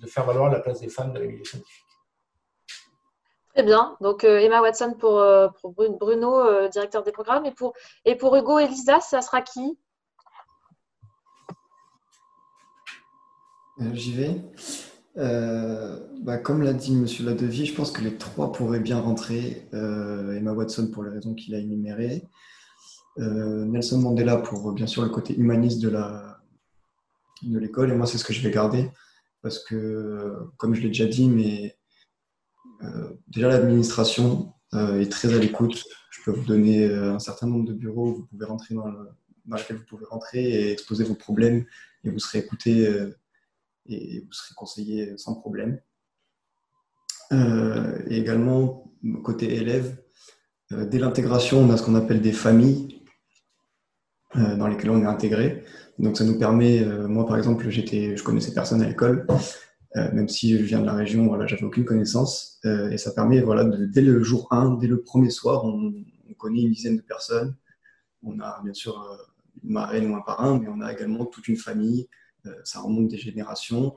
de, faire valoir la place des femmes dans les milieux scientifiques. Très bien. Donc euh, Emma Watson pour, euh, pour Bruno, directeur des programmes. Et pour, et pour Hugo et Lisa, ça sera qui? J'y vais. bah, comme l'a dit Monsieur Ladevie, je pense que les trois pourraient bien rentrer. Emma Watson pour les raisons qu'il a énumérées. Euh, Nelson Mandela pour bien sûr le côté humaniste de la de l'école. Et moi c'est ce que je vais garder parce que comme je l'ai déjà dit mais euh, déjà l'administration euh, est très à l'écoute. Je peux vous donner un certain nombre de bureaux. Vous pouvez rentrer dans, le, dans lequel vous pouvez rentrer et exposer vos problèmes et vous serez écouté et vous serez conseillé sans problème. Et également côté élève dès l'intégration on a ce qu'on appelle des familles dans lesquels on est intégré. Donc ça nous permet, moi par exemple, j'étais, je connaissais personne à l'école, même si je viens de la région, voilà, j'avais aucune connaissance. et ça permet, voilà, dès le jour 1, dès le premier soir, on, on, connaît une dizaine de personnes. On a bien sûr une marraine ou un parrain, mais on a également toute une famille. ça remonte des générations.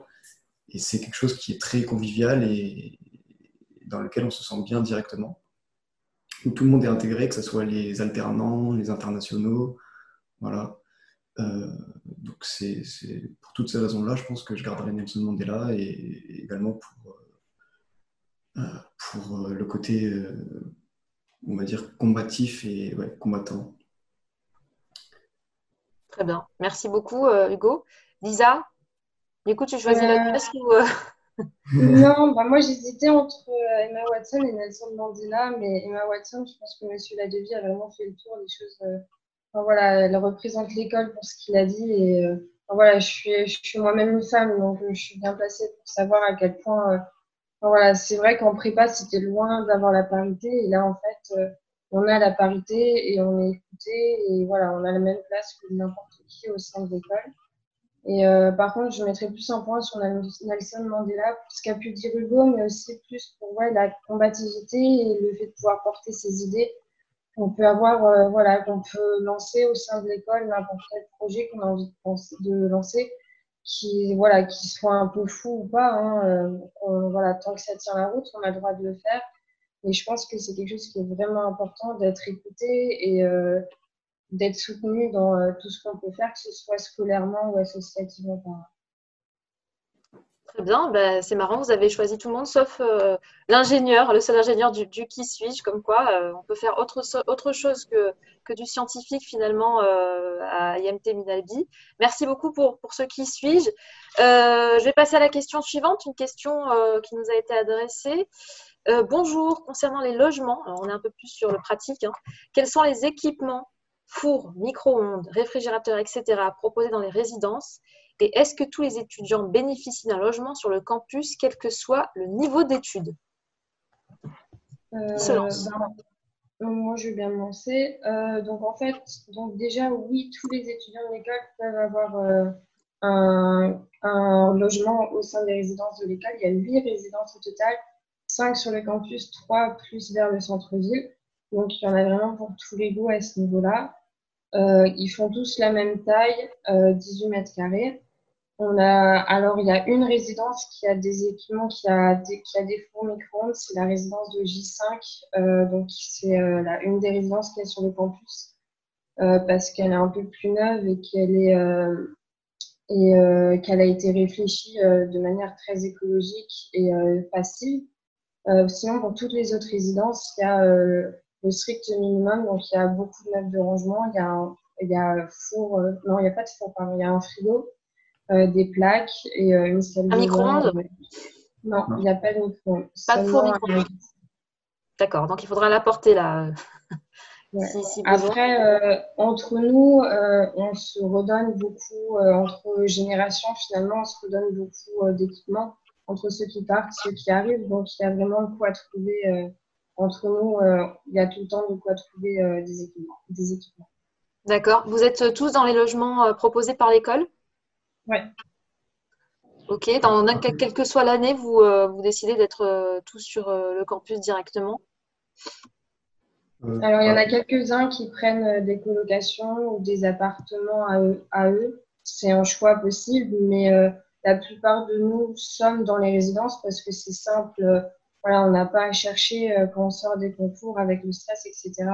Et c'est quelque chose qui est très convivial et dans lequel on se sent bien directement. Tout le monde est intégré, que ce soit les alternants, les internationaux. Voilà. Euh, donc c'est pour toutes ces raisons-là, je pense que je garderai Nelson Mandela et, également pour, euh, pour euh, le côté, on va dire, combatif et combattant. Très bien. Merci beaucoup, Hugo. Lisa, du coup, tu choisis la classe ou. non, bah moi j'hésitais entre Emma Watson et Nelson Mandela, mais Emma Watson, je pense que Monsieur Ladevie a vraiment fait le tour des choses voilà, elle représente l'école pour ce qu'il a dit. Et euh, voilà, je suis, je suis moi-même une femme, donc euh, je suis bien placée pour savoir à quel point. Euh, voilà, c'est vrai qu'en prépa, c'était loin d'avoir la parité. Et là, en fait, on a la parité et on est écouté. Et voilà, on a la même place que n'importe qui au sein de l'école. Et par contre, je mettrais plus un point sur Nelson Mandela pour ce qu'a pu dire Hugo, mais aussi plus pour ouais, la combativité et le fait de pouvoir porter ses idées on peut avoir, euh, voilà, qu'on peut lancer au sein de l'école n'importe quel projet qu'on a envie de, de, lancer, qui, voilà, qui soit un peu fou ou pas. Hein, euh, voilà, tant que ça tient la route, on a le droit de le faire. Et je pense que c'est quelque chose qui est vraiment important d'être écouté et euh, d'être soutenu dans tout ce qu'on peut faire, que ce soit scolairement ou associativement. Très bien, ben, c'est marrant, vous avez choisi tout le monde sauf euh, l'ingénieur, le seul ingénieur du, qui suis-je, comme quoi euh, on peut faire autre, chose que, que du scientifique finalement euh, à IMT Minalbi. Merci beaucoup pour, pour ce qui suis-je. je vais passer à la question suivante, une question qui nous a été adressée. bonjour, concernant les logements, on est un peu plus sur le pratique, hein. quels sont les équipements, fours, micro-ondes, réfrigérateurs, etc. proposés dans les résidences et est-ce que tous les étudiants bénéficient d'un logement sur le campus, quel que soit le niveau d'études? Euh, ben, euh, Moi, je vais bien me lancer. Euh, donc, en fait, donc déjà, oui, tous les étudiants de l'école peuvent avoir un, logement au sein des résidences de l'école. Il y a huit résidences au total, cinq sur le campus, trois plus vers le centre-ville. Donc, il y en a vraiment pour tous les goûts à ce niveau-là. Ils font tous la même taille, euh, 18 mètres carrés. Alors, il y a une résidence qui a des équipements, qui a des, qui a des fours micro-ondes. C'est la résidence de J5. Euh, donc, c'est euh, une des résidences qui est sur le campus euh, parce qu'elle est un peu plus neuve et qu'elle est et qu'elle a été réfléchie de manière très écologique et facile. sinon, pour toutes les autres résidences, il y a le strict minimum. Donc, il y a beaucoup de meubles de rangement. Il y a un, il y a four, non, il n'y a pas de four, pardon. Il y a un frigo, des plaques et euh, une salle Un micro-ondes Non, il n'y a pas de micro-ondes. Pas de four micro-ondes. D'accord, donc il faudra l'apporter là. Après, entre nous, on se redonne beaucoup, entre générations, finalement, on se redonne beaucoup d'équipements entre ceux qui partent, ceux qui arrivent. Donc, il y a vraiment de quoi trouver entre nous, euh, il y a tout le temps de quoi trouver euh, des équipements. Des équipements. D'accord. Vous êtes tous dans les logements euh, proposés par l'école? Oui. Ok. Dans, quelle que soit l'année, vous, vous décidez d'être tous sur le campus directement? Alors, il y en a quelques-uns qui prennent des colocations ou des appartements à eux. À eux. C'est un choix possible, mais la plupart de nous sommes dans les résidences parce que c'est simple voilà, on n'a pas à chercher euh, quand on sort des concours avec le stress, etc.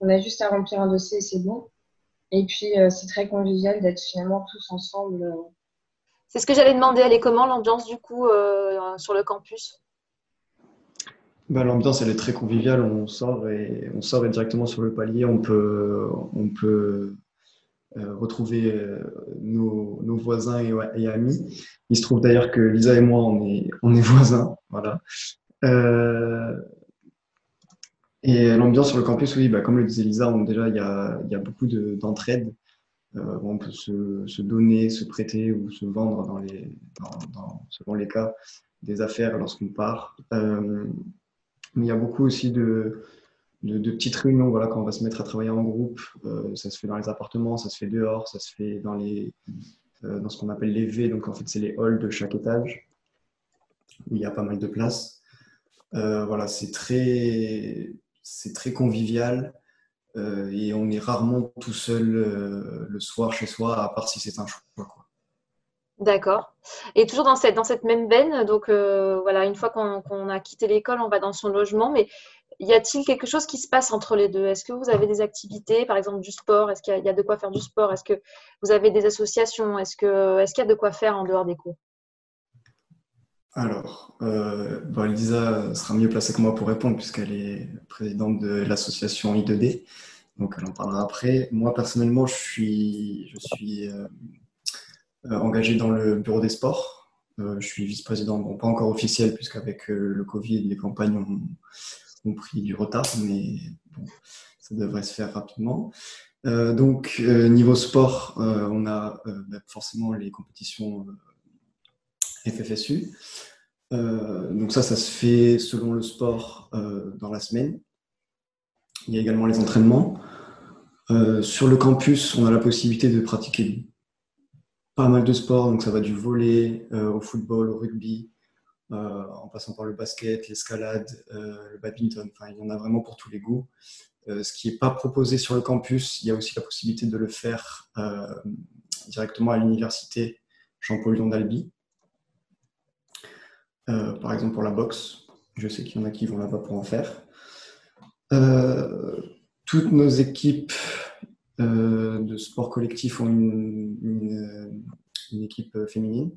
On a juste à remplir un dossier et c'est bon. Et puis, euh, c'est très convivial d'être finalement tous ensemble. Euh. C'est ce que j'allais demander. Elle est comment l'ambiance du coup sur le campus? Bah, L'ambiance, elle est très conviviale. On sort et on sort directement sur le palier. On peut, on peut retrouver nos, nos, voisins et, et, amis. Il se trouve d'ailleurs que Lisa et moi, on est, on est voisins. Voilà. Euh, et l'ambiance sur le campus, oui, bah, comme le disait Lisa, déjà, il y a, y a, beaucoup d'entraide. Euh, on peut se, se, donner, se prêter ou se vendre dans les, dans, selon les cas des affaires lorsqu'on part. Euh, mais il y a beaucoup aussi de, de, petites réunions voilà, quand on va se mettre à travailler en groupe. ça se fait dans les appartements, ça se fait dehors, ça se fait dans, les, dans ce qu'on appelle les V, donc en fait c'est les halls de chaque étage, où il y a pas mal de place. voilà, c'est très, c'est très convivial. Euh, et on est rarement tout seul euh, le soir chez soi, à part si c'est un choix. D'accord. Et toujours dans cette, même veine, donc euh, voilà, une fois qu'on a quitté l'école, on va dans son logement, mais y a-t-il quelque chose qui se passe entre les deux? Est-ce que vous avez des activités, par exemple du sport? Est-ce qu'il y, a de quoi faire du sport? Est-ce que vous avez des associations? Est-ce qu'il y a de quoi faire en dehors des cours? Alors, euh, Elisa sera mieux placée que moi pour répondre puisqu'elle est présidente de l'association I2D. Donc, elle en parlera après. Moi, personnellement, je suis, je suis euh, euh, engagé dans le bureau des sports. Euh, je suis vice-président, bon, pas encore officiel puisqu'avec le Covid, les campagnes ont, pris du retard, mais bon, ça devrait se faire rapidement. donc, niveau sport, on a bah, forcément les compétitions FFSU. Euh, donc ça, ça se fait selon le sport euh, dans la semaine. Il y a également les entraînements. Euh, sur le campus, on a la possibilité de pratiquer pas mal de sports. Donc ça va du volet au football, au rugby, en passant par le basket, l'escalade, le badminton. Enfin, il y en a vraiment pour tous les goûts. ce qui n'est pas proposé sur le campus, il y a aussi la possibilité de le faire directement à l'université Champollion d'Albi. Euh, par exemple pour la boxe. Je sais qu'il y en a qui vont là-bas pour en faire. Euh, toutes nos équipes euh, de sport collectif ont une, équipe féminine.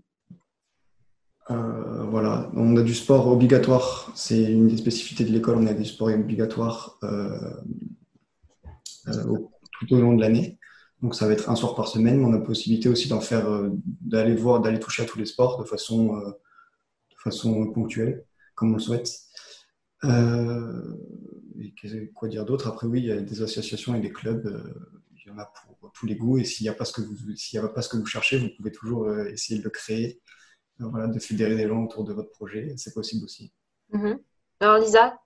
voilà, on a du sport obligatoire, c'est une des spécificités de l'école, on a du sport obligatoire tout au long de l'année. Donc ça va être un soir par semaine, mais on a possibilité aussi d'en faire, d'aller voir, d'aller toucher à tous les sports de façon façon ponctuelle, comme on le souhaite. Euh, quoi dire d'autre? Après, oui, il y a des associations et des clubs. Euh, il y en a pour tous les goûts. Et s'il n'y a, pas ce que vous, s'il a pas ce que vous cherchez, vous pouvez toujours euh, essayer de le créer, voilà, de fédérer des gens autour de votre projet. C'est possible aussi. Mhm. Alors, Lisa,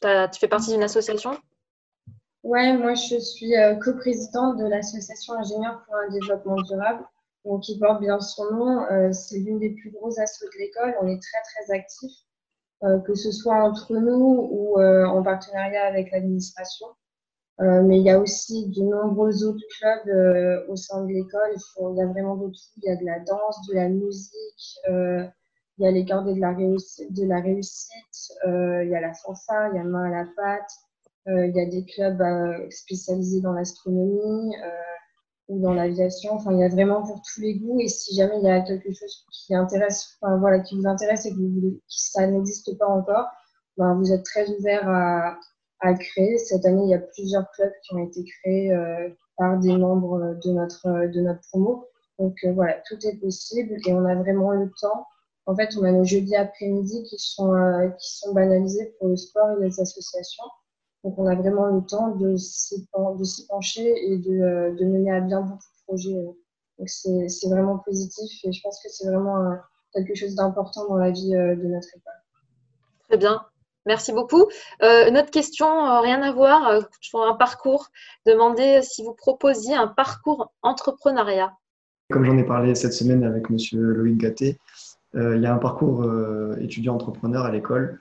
tu fais partie d'une association? Ouais, moi je suis coprésidente de l'association Ingénieurs pour un développement durable donc qui porte bien son nom. Euh, c'est l'une des plus grosses assos de l'école. On est très, très actifs, euh, que ce soit entre nous ou euh, en partenariat avec l'administration. mais il y a aussi de nombreux autres clubs au sein de l'école. Il y a vraiment de tout. Il y a de la danse, de la musique, il y a les cordées de la réussite, de la réussite il y a la fanfare, il y a main à la pâte, il y a des clubs spécialisés dans l'astronomie ou dans l'aviation. Enfin, il y a vraiment pour tous les goûts. Et si jamais il y a quelque chose qui intéresse, enfin, voilà, qui vous intéresse et que, ça n'existe pas encore, ben, vous êtes très ouvert à, à créer. Cette année, il y a plusieurs clubs qui ont été créés euh, par des membres de notre, de notre promo. Donc euh, voilà, tout est possible et on a vraiment le temps. En fait, on a nos jeudis après-midi qui sont, euh, qui sont banalisés pour le sport et les associations. Donc, on a vraiment le temps de s'y pencher et euh, de, mener à bien beaucoup de projets. Euh. Donc, c'est vraiment positif et je pense que c'est vraiment euh, quelque chose d'important dans la vie de notre école. Très bien. Merci beaucoup. une autre question, rien à voir, sur un parcours. Demandez si vous proposiez un parcours entrepreneuriat. Comme j'en ai parlé cette semaine avec M. Loïc Gatté, il y a un parcours étudiant-entrepreneur à l'école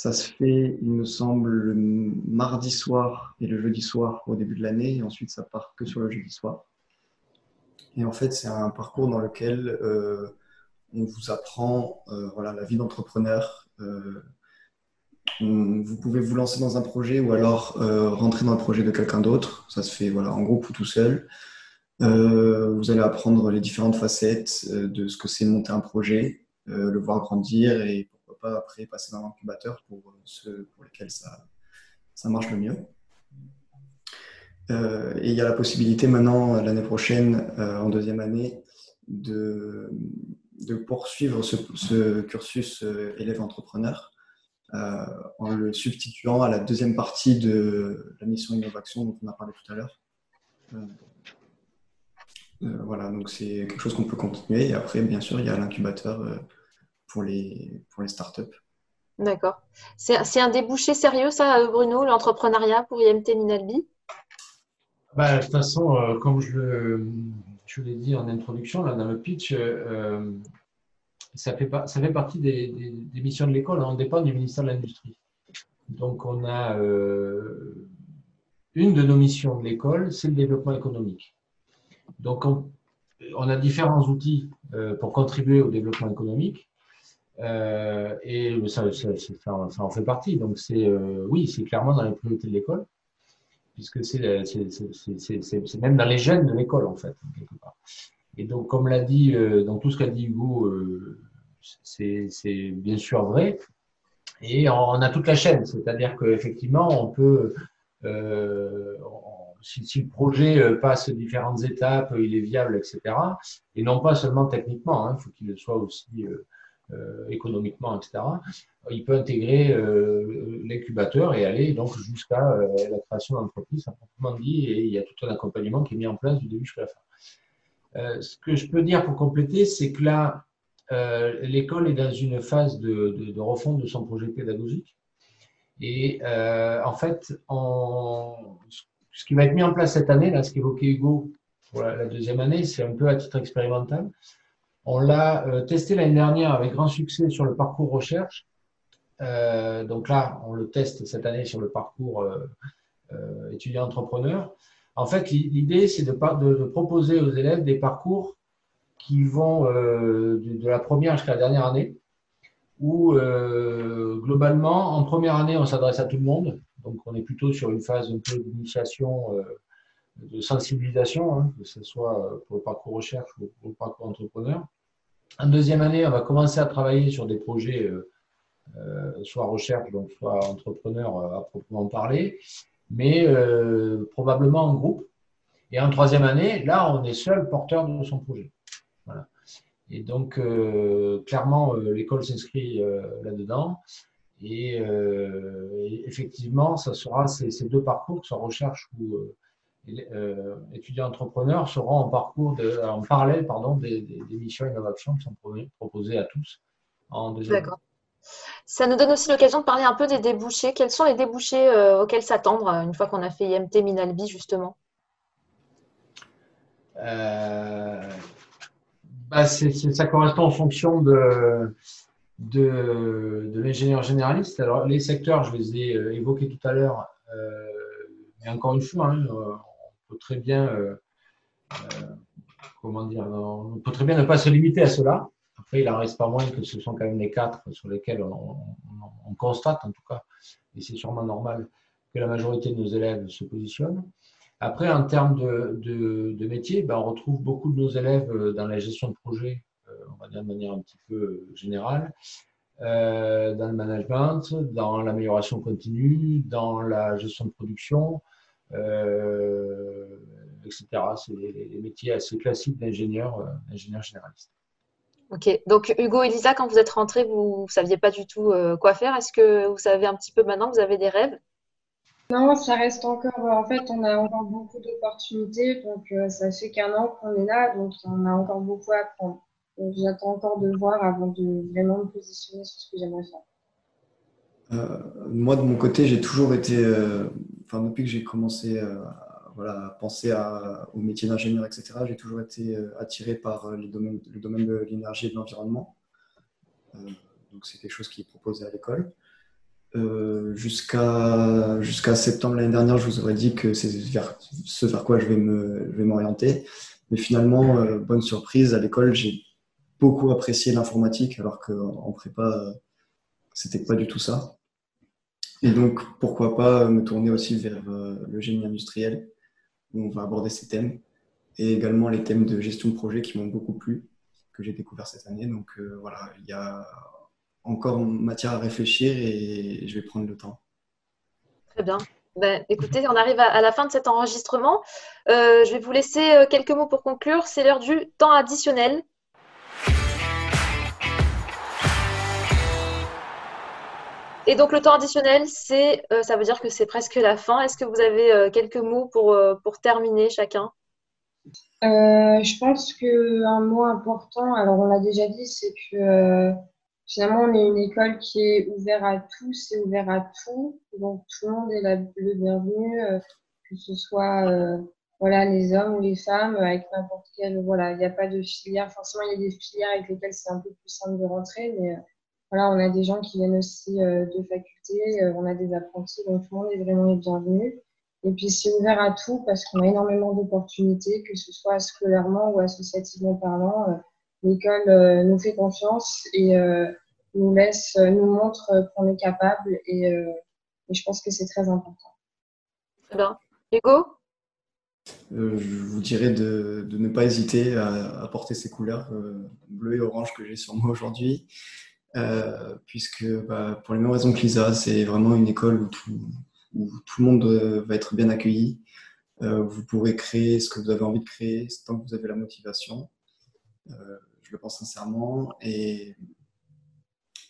ça se fait, il me semble, le mardi soir et le jeudi soir au début de l'année, et ensuite ça part que sur le jeudi soir. Et en fait, c'est un parcours dans lequel euh, on vous apprend euh, voilà, la vie d'entrepreneur. Euh, vous pouvez vous lancer dans un projet ou alors rentrer dans le projet de quelqu'un d'autre. Ça se fait voilà, en groupe ou tout seul. vous allez apprendre les différentes facettes de ce que c'est monter un projet, le voir grandir et pas après passer dans l'incubateur pour euh, ceux pour lesquels ça, marche le mieux. Euh, et il y a la possibilité maintenant, euh, l'année prochaine, en deuxième année, de, de poursuivre ce, cursus élève-entrepreneur en le substituant à la deuxième partie de la mission innovation dont on a parlé tout à l'heure. voilà, donc c'est quelque chose qu'on peut continuer. Et après, bien sûr, il y a l'incubateur pour les, pour les startups. D'accord. C'est un débouché sérieux, ça, Bruno, l'entrepreneuriat pour IMT Minalbi? Bah, De toute façon, euh, comme je, je l'ai dit en introduction, là, dans le pitch, euh, ça, fait ça fait partie des, missions de l'école. On dépend du ministère de l'Industrie. Donc, on a euh, une de nos missions de l'école, c'est le développement économique. Donc, on, on a différents outils pour contribuer au développement économique. Euh, et ça, ça, en fait partie. Donc, c'est euh, oui, c'est clairement dans les priorités de l'école, puisque c'est même dans les gènes de l'école, en fait, quelque part. Et donc, comme l'a dit, euh, dans tout ce qu'a dit Hugo, euh, c'est bien sûr vrai. Et on, a toute la chaîne, c'est-à-dire qu'effectivement, on peut, euh, si, si, le projet passe différentes étapes, il est viable, etc. Et non pas seulement techniquement, hein, il faut qu'il soit aussi euh, économiquement, etc., il peut intégrer euh, l'incubateur et aller donc jusqu'à euh, la création d'entreprise, proprement dit, et il y a tout un accompagnement qui est mis en place du début jusqu'à la fin. ce que je peux dire pour compléter, c'est que là, l'école est dans une phase de, de, refonte de son projet pédagogique. Et en fait, ce qui va être mis en place cette année, là, ce qu'évoquait Hugo pour la deuxième année, c'est un peu à titre expérimental. On l'a euh, testé l'année dernière avec grand succès sur le parcours recherche. Euh, donc là, on le teste cette année sur le parcours euh, étudiant-entrepreneur. En fait, l'idée, c'est de, proposer aux élèves des parcours qui vont de, la première jusqu'à la dernière année, où globalement, en première année, on s'adresse à tout le monde. Donc, on est plutôt sur une phase un peu d'initiation, de sensibilisation, hein, que ce soit pour le parcours recherche ou pour le parcours entrepreneur. En deuxième année, on va commencer à travailler sur des projets, euh, euh, soit recherche, donc soit entrepreneur euh, à proprement parler, mais probablement en groupe. Et en troisième année, là, on est seul porteur de son projet. Et donc, clairement, l'école s'inscrit là-dedans. Et, effectivement, ça sera ces, ces, deux parcours, soit recherche ou euh, étudiants entrepreneurs seront en parcours de, en parallèle pardon, des, des, missions innovation qui sont proposées à tous en deuxième D'accord. Ça nous donne aussi l'occasion de parler un peu des débouchés. Quels sont les débouchés euh, auxquels s'attendre euh, une fois qu'on a fait IMT Minalbi justement? Bah Ça correspond en fonction de, de, de l'ingénieur généraliste. Alors les secteurs, je les ai évoqués tout à l'heure. mais encore une fois, hein, peut très bien, euh, euh, comment dire, on peut très bien ne pas se limiter à cela. Après, il en reste pas moins que ce sont quand même les quatre sur lesquels on, constate, en tout cas, et c'est sûrement normal que la majorité de nos élèves se positionnent. Après, en termes de, de, métier, ben, on retrouve beaucoup de nos élèves euh, dans la gestion de projet, on va dire de manière un petit peu générale, dans le management, dans l'amélioration continue, dans la gestion de production, etc. C'est les, métiers assez classiques d'ingénieur, euh, ingénieur généraliste. Ok, donc Hugo et Lisa, quand vous êtes rentrés, vous ne saviez pas du tout euh, quoi faire? Est-ce que vous savez un petit peu maintenant, vous avez des rêves? Non, ça reste encore. En fait, on a encore beaucoup d'opportunités. Donc, ça fait qu'un an qu'on est là. Donc, on a encore beaucoup à apprendre. J'attends encore de voir avant de vraiment me positionner sur ce que j'aimerais faire. Euh, moi, de mon côté, j'ai toujours été, euh, enfin, depuis que j'ai commencé euh, voilà, à penser au métier d'ingénieur, etc., j'ai toujours été attiré par domaines, le domaine de l'énergie et de l'environnement. donc, c'est quelque chose qui est proposé à l'école. jusqu'à septembre l'année dernière, je vous aurais dit que c'est vers ce vers quoi je vais me vais m'orienter. Mais finalement, bonne surprise, à l'école, j'ai beaucoup apprécié l'informatique, alors qu'en prépa, c'était pas du tout ça. Et donc, pourquoi pas me tourner aussi vers euh, le génie industriel, où on va aborder ces thèmes, et également les thèmes de gestion de projet qui m'ont beaucoup plu, que j'ai découvert cette année. Donc euh, voilà, il y a encore matière à réfléchir et je vais prendre le temps. Très bien. Ben, écoutez, on arrive à, la fin de cet enregistrement. Euh, je vais vous laisser quelques mots pour conclure. C'est l'heure du temps additionnel. Et donc le temps additionnel, c'est, euh, ça veut dire que c'est presque la fin. Est-ce que vous avez euh, quelques mots pour, euh, pour terminer chacun? Je pense qu'un mot important, alors on l'a déjà dit, c'est que finalement, on est une école qui est ouverte à tous et ouverte à tout. Donc, tout le monde est le bienvenu, que ce soit voilà, les hommes ou les femmes, avec n'importe quel. Voilà, il n'y a pas de filière. Forcément, il y a des filières avec lesquelles c'est un peu plus simple de rentrer, mais voilà, on a des gens qui viennent aussi de faculté, on a des apprentis, donc tout le monde est vraiment les bienvenus. Et puis, c'est ouvert à tout parce qu'on a énormément d'opportunités, que ce soit scolairement ou associativement parlant. L'école nous fait confiance et nous laisse, euh, nous montre euh, qu'on est capable et, euh, et, je pense que c'est très important. Très bien. Hugo Je vous dirais de, de, ne pas hésiter à, à porter ces couleurs bleu et orange que j'ai sur moi aujourd'hui, euh, puisque bah, pour les mêmes raisons que Lisa, c'est vraiment une école où tout, où tout le monde va être bien accueilli. Euh, vous pourrez créer ce que vous avez envie de créer tant que vous avez la motivation. Euh, je le pense sincèrement. Et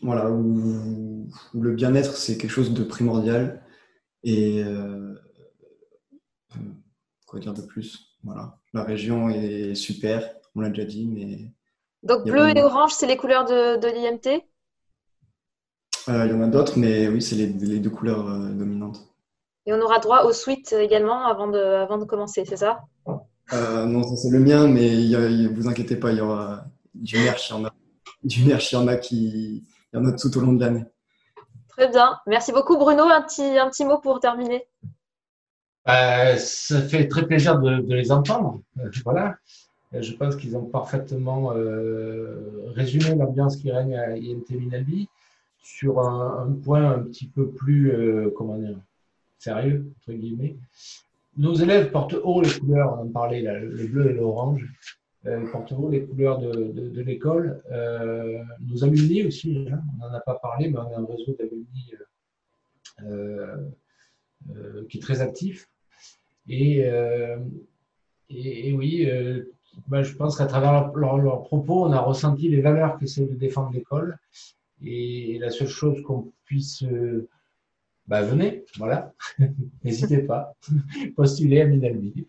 voilà, où, le bien-être, c'est quelque chose de primordial. Et euh, euh, quoi dire de plus? Voilà, la région est super, on l'a déjà dit, mais. Donc bleu et orange, c'est les couleurs de, de l'IMT euh, Il y en a d'autres, mais oui, c'est les, deux couleurs dominantes. Et on aura droit aux suites également avant de, avant de commencer, c'est ça? Non, ça c'est le mien, mais ne vous inquiétez pas, il y aura du merch, il y en a, du merch, il y en a qui, il y en a tout au long de l'année. Très bien. Merci beaucoup, Bruno. Un petit, un petit mot pour terminer. Euh, ça fait très plaisir de, les entendre. Euh, voilà. Euh, je pense qu'ils ont parfaitement résumé l'ambiance qui règne à INT Minalbi sur un, point un petit peu plus, dire, sérieux, entre guillemets. Nos élèves portent haut les couleurs, on en parlait, le bleu et l'orange euh, haut les couleurs de, l'école. Euh, nos alumni aussi, hein, on n'en a pas parlé, mais on a un réseau d'alumni euh, euh, qui est très actif. Et, euh, oui, ben, je pense qu'à travers leurs leur, propos, on a ressenti les valeurs qu'essaie de défendre l'école. Et, la seule chose qu'on puisse bah, venez, voilà, n'hésitez pas, postulez à Minalbi.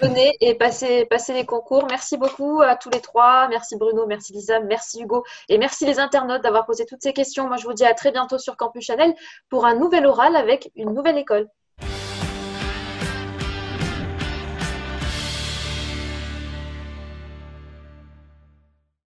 Venez et passez, les concours. Merci beaucoup à tous les trois. Merci Bruno, merci Lisa, merci Hugo et merci les internautes d'avoir posé toutes ces questions. Moi, je vous dis à très bientôt sur Campus Chanel pour un nouvel oral avec une nouvelle école.